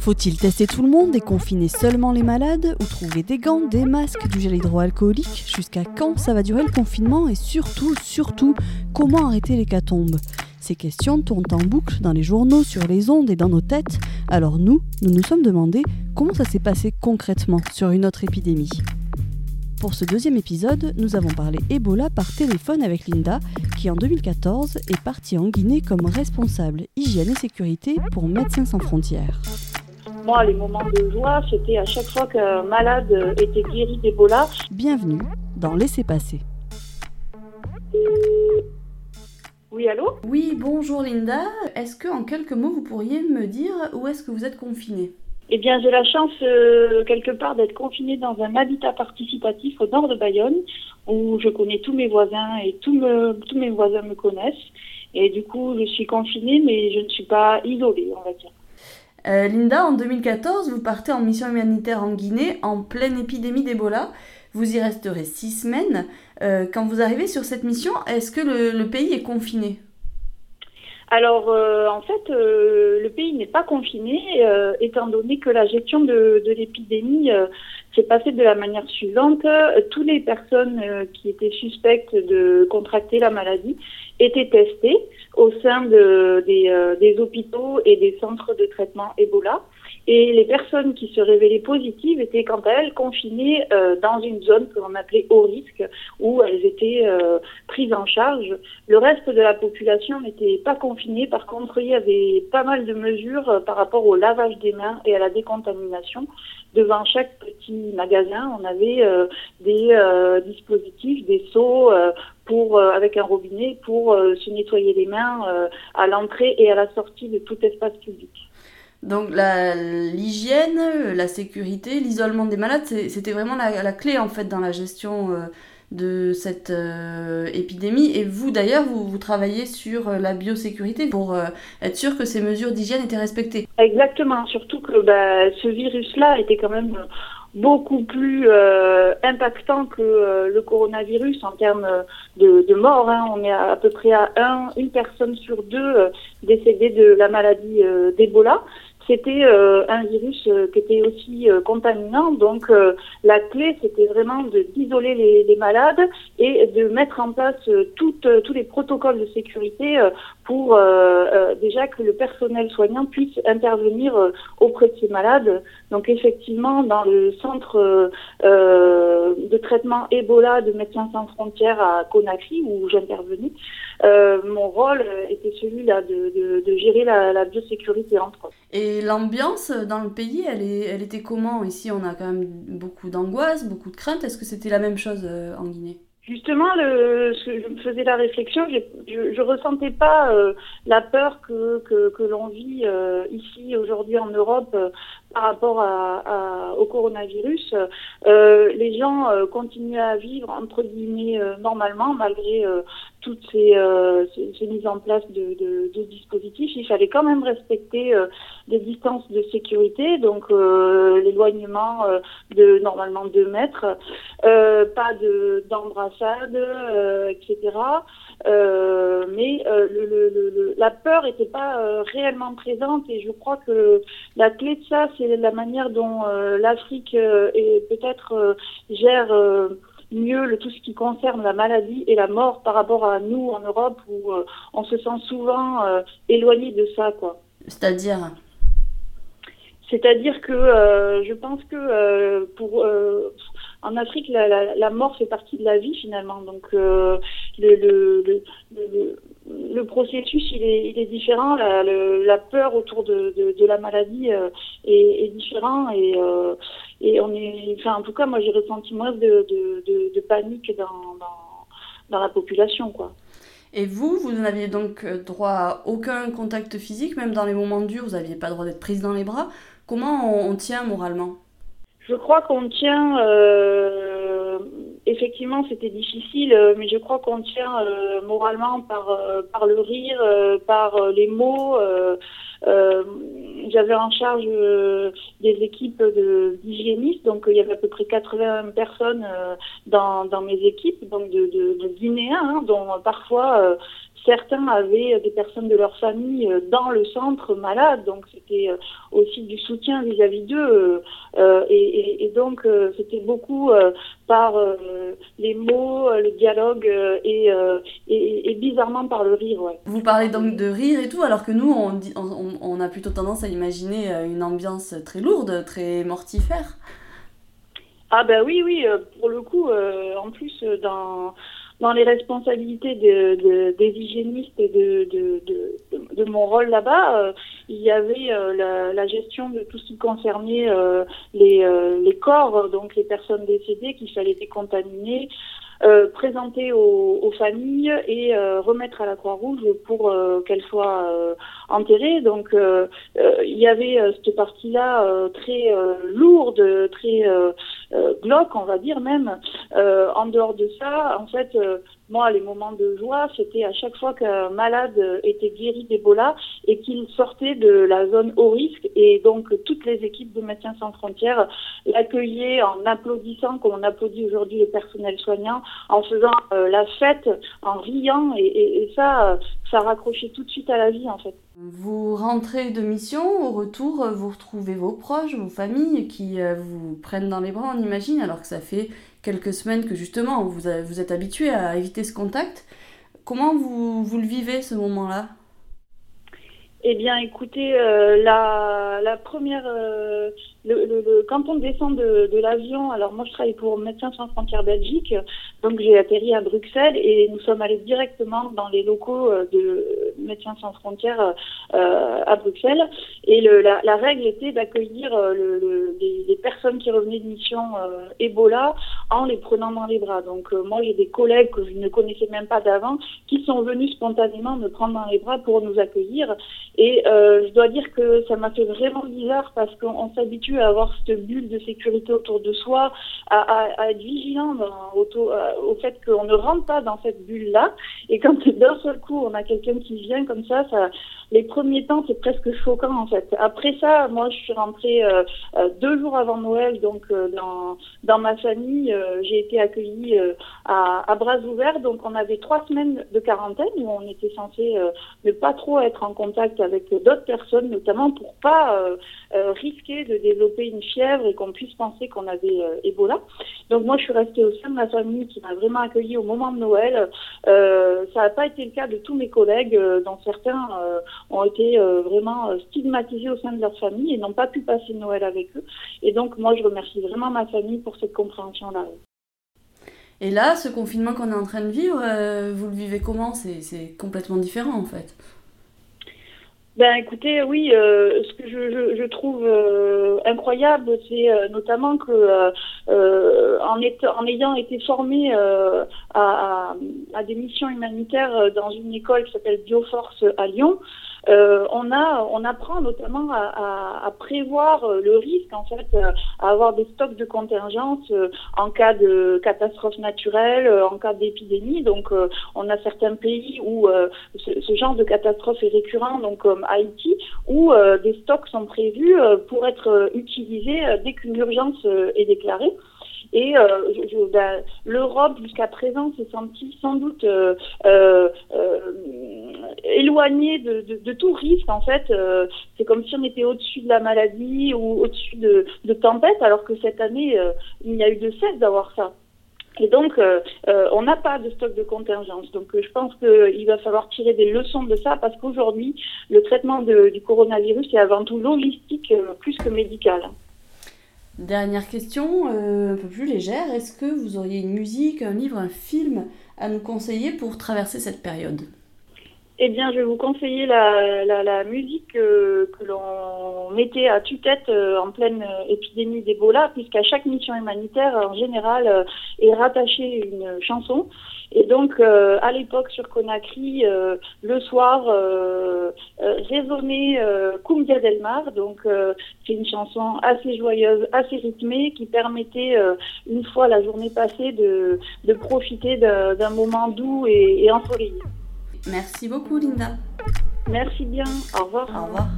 Faut-il tester tout le monde et confiner seulement les malades Ou trouver des gants, des masques, du gel hydroalcoolique? Jusqu'à quand ça va durer le confinement Et surtout, surtout, comment arrêter l'hécatombe Ces questions tournent en boucle dans les journaux, sur les ondes et dans nos têtes. Alors nous, nous nous sommes demandé comment ça s'est passé concrètement sur une autre épidémie. Pour ce deuxième épisode, nous avons parlé Ebola par téléphone avec Linda, qui en 2014 est partie en Guinée comme responsable hygiène et sécurité pour Médecins sans frontières. Moi, les moments de joie, c'était à chaque fois qu'un malade était guéri d'Ebola. Bienvenue dans Laissez passer. Oui, allô? Oui, bonjour Linda. Est-ce que en quelques mots, vous pourriez me dire où est-ce que vous êtes confinée? Eh bien, j'ai la chance euh, quelque part d'être confinée dans un habitat participatif au nord de Bayonne, où je connais tous mes voisins et tous, tous mes voisins me connaissent. Et du coup, je suis confinée, mais je ne suis pas isolée, on va dire. Euh, Linda, en 2014, vous partez en mission humanitaire en Guinée en pleine épidémie d'Ebola. Vous y resterez six semaines. Euh, quand vous arrivez sur cette mission, est-ce que le, pays est confiné? Alors, euh, en fait, le pays n'est pas confiné, étant donné que la gestion de, de l'épidémie s'est passée de la manière suivante. Toutes les personnes qui étaient suspectes de contracter la maladie étaient testées au sein de, des, euh, des, hôpitaux et des centres de traitement Ebola. Et les personnes qui se révélaient positives étaient quant à elles confinées euh, dans une zone que l'on appelait haut risque, où elles étaient euh, prises en charge. Le reste de la population n'était pas confinée. Par contre, il y avait pas mal de mesures par rapport au lavage des mains et à la décontamination. Devant chaque petit magasin, on avait des dispositifs, des seaux pour, euh, avec un robinet pour euh, se nettoyer les mains euh, à l'entrée et à la sortie de tout espace public. Donc l'hygiène, la, sécurité, l'isolement des malades, c'était vraiment la, clé en fait dans la gestion de cette épidémie. Et vous d'ailleurs, vous, vous, travaillez sur la biosécurité pour être sûr que ces mesures d'hygiène étaient respectées. Exactement, surtout que bah, ce virus-là était quand même beaucoup plus euh, impactant que euh, le coronavirus en termes de, de morts. Hein. On est à, peu près à un, une personne sur deux euh, décédée de la maladie d'Ebola c'était euh, un virus euh, qui était aussi euh, contaminant. Donc la clé, c'était vraiment d'isoler les, malades et de mettre en place tous les protocoles de sécurité pour déjà que le personnel soignant puisse intervenir auprès de ces malades. Donc effectivement, dans le centre de traitement Ebola de Médecins sans frontières à Conakry, où j'intervenais, mon rôle était celui-là de, gérer la, biosécurité entre autres. Et l'ambiance dans le pays, elle, elle était comment? Ici, on a quand même beaucoup d'angoisse, beaucoup de crainte. Est-ce que c'était la même chose euh, en Guinée? Justement, je me faisais la réflexion, je, je, ressentais pas euh, la peur que, l'on vit euh, ici aujourd'hui en Europe par rapport à, au coronavirus. les gens continuaient à vivre entre guillemets normalement malgré toutes ces, euh, ces, mises en place de, de, de, dispositifs, il fallait quand même respecter euh, des distances de sécurité, donc euh, l'éloignement euh, de normalement 2 mètres, euh, pas de d'embrassade, etc. mais le, le, la peur n'était pas réellement présente et je crois que la clé de ça, c'est la manière dont l'Afrique est peut-être gère mieux le, tout ce qui concerne la maladie et la mort par rapport à nous en Europe où euh, on se sent souvent euh, éloigné de ça quoi. C'est-à-dire? C'est-à-dire que euh, je pense que pour en Afrique la, mort fait partie de la vie finalement donc le, le, processus il est, différent la, peur autour de, la maladie est, est, différent et et on est, en tout cas, moi, j'ai ressenti moins de, de, panique dans, la population, quoi. Et vous, vous n'aviez donc euh, droit à aucun contact physique, même dans les moments durs, vous n'aviez pas droit d'être prise dans les bras. Comment on, tient moralement? Je crois qu'on tient. Euh, effectivement, c'était difficile, euh, mais je crois qu'on tient euh, moralement par, euh, par le rire, par les mots. Euh, j'avais en charge euh, des équipes d'hygiénistes, donc il y avait à peu près 80 personnes euh, dans, dans mes équipes, donc de, de, de Guinéens, hein, dont parfois certains avaient des personnes de leur famille dans le centre malades, donc c'était aussi du soutien vis-à-vis d'eux. Et, donc c'était beaucoup par les mots, le dialogue et, et, bizarrement par le rire. Vous parlez donc de rire et tout, alors que nous, on, on, on a plutôt tendance à imaginer une ambiance très lourde, très mortifère. Ah ben oui, oui, euh, pour le coup, euh, en plus, euh, dans, dans les responsabilités de, de, des hygiénistes et de, de, de, mon rôle là-bas, il y avait la, la, gestion de tout ce qui concernait les, les corps, donc les personnes décédées qu'il fallait décontaminer, euh, présenter aux, familles et euh, remettre à la Croix-Rouge pour euh, qu'elle soit enterrée. Donc il y avait cette partie-là très lourde, très glauque, on va dire même. en dehors de ça, en fait, moi, les moments de joie, c'était à chaque fois qu'un malade était guéri d'Ebola et qu'il sortait de la zone haut risque. Et donc, toutes les équipes de Médecins sans frontières l'accueillaient en applaudissant, comme on applaudit aujourd'hui le personnel soignant, en faisant euh, la fête, en riant. Et, ça, ça raccrochait tout de suite à la vie, en fait. Vous rentrez de mission, au retour, vous retrouvez vos proches, vos familles qui euh, vous prennent dans les bras, on imagine, alors que ça fait quelques semaines que justement vous, vous êtes habitué à éviter ce contact. Comment vous, vous le vivez ce moment-là? Eh bien, écoutez, euh, la, la, première, euh, le, le, quand on descend de, de l'avion, alors moi je travaille pour Médecins sans frontières Belgique, donc j'ai atterri à Bruxelles et nous sommes allés directement dans les locaux euh, de Médecins sans frontières euh, à Bruxelles. Et le, la, la, règle était d'accueillir le, les, les, personnes qui revenaient de mission Ebola en les prenant dans les bras. Donc moi j'ai des collègues que je ne connaissais même pas d'avant qui sont venus spontanément me prendre dans les bras pour nous accueillir. Et euh, je dois dire que ça m'a fait vraiment bizarre parce qu'on s'habitue à avoir cette bulle de sécurité autour de soi, à, être vigilant euh, au fait qu'on ne rentre pas dans cette bulle-là. Et quand d'un seul coup on a quelqu'un qui vient comme ça, les premiers temps, c'est presque choquant en fait. Après ça, moi, je suis rentrée euh, euh deux jours avant Noël, donc dans, ma famille, j'ai été accueillie à, à, bras ouverts. Donc, on avait trois semaines de quarantaine où on était censé ne pas trop être en contact avec d'autres personnes, notamment pour pas risquer de développer une fièvre et qu'on puisse penser qu'on avait Ebola. Donc, moi, je suis restée au sein de ma famille qui m'a vraiment accueillie au moment de Noël. ça n'a pas été le cas de tous mes collègues, dont certains ont été euh, vraiment euh, stigmatisés au sein de leur famille et n'ont pas pu passer Noël avec eux. Et donc, moi, je remercie vraiment ma famille pour cette compréhension-là. Et là, ce confinement qu'on est en train de vivre, euh, vous le vivez comment? C'est complètement différent en fait. Ben écoutez, oui, euh, ce que je, trouve euh, incroyable, c'est euh, notamment que en, en, ayant été formé à, à, des missions humanitaires dans une école qui s'appelle Bioforce à Lyon, euh, on a, on apprend notamment à, prévoir euh, le risque en fait, euh, à avoir des stocks de contingence en cas de catastrophe naturelle, en cas d'épidémie. Donc, on a certains pays où ce, ce, genre de catastrophe est récurrent, donc comme Haïti, où des stocks sont prévus pour être utilisés dès qu'une urgence est déclarée. Et euh, ben, l'Europe, jusqu'à présent, s'est sentie sans doute euh, euh, éloignée de, tout risque. En fait, c'est comme si on était au-dessus de la maladie ou au-dessus de, tempêtes, alors que cette année, il n'y a eu de cesse d'avoir ça. Et donc, on n'a pas de stock de contingence. Donc, je pense qu'il va falloir tirer des leçons de ça parce qu'aujourd'hui, le traitement du coronavirus est avant tout logistique plus que médical. Dernière question, euh, un peu plus légère. Est-ce que vous auriez une musique, un livre, un film à nous conseiller pour traverser cette période? Eh bien, je vais vous conseiller la, la, la musique euh, que l'on mettait à tue-tête euh, en pleine épidémie d'Ebola, puisqu'à chaque mission humanitaire, en général, est rattachée une chanson. Et donc, euh, à l'époque, sur Conakry, euh, le soir, euh, euh résonnait Cumbia del Mar. Donc, c'est une chanson assez joyeuse, assez rythmée, qui permettait, une fois la journée passée, de, de profiter d'un moment doux et, et ensoleillé. Merci beaucoup, Linda. Merci bien. Au revoir. Au revoir.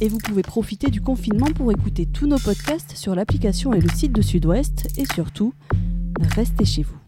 Et vous pouvez profiter du confinement pour écouter tous nos podcasts sur l'application et le site de Sud-Ouest. Et surtout, restez chez vous.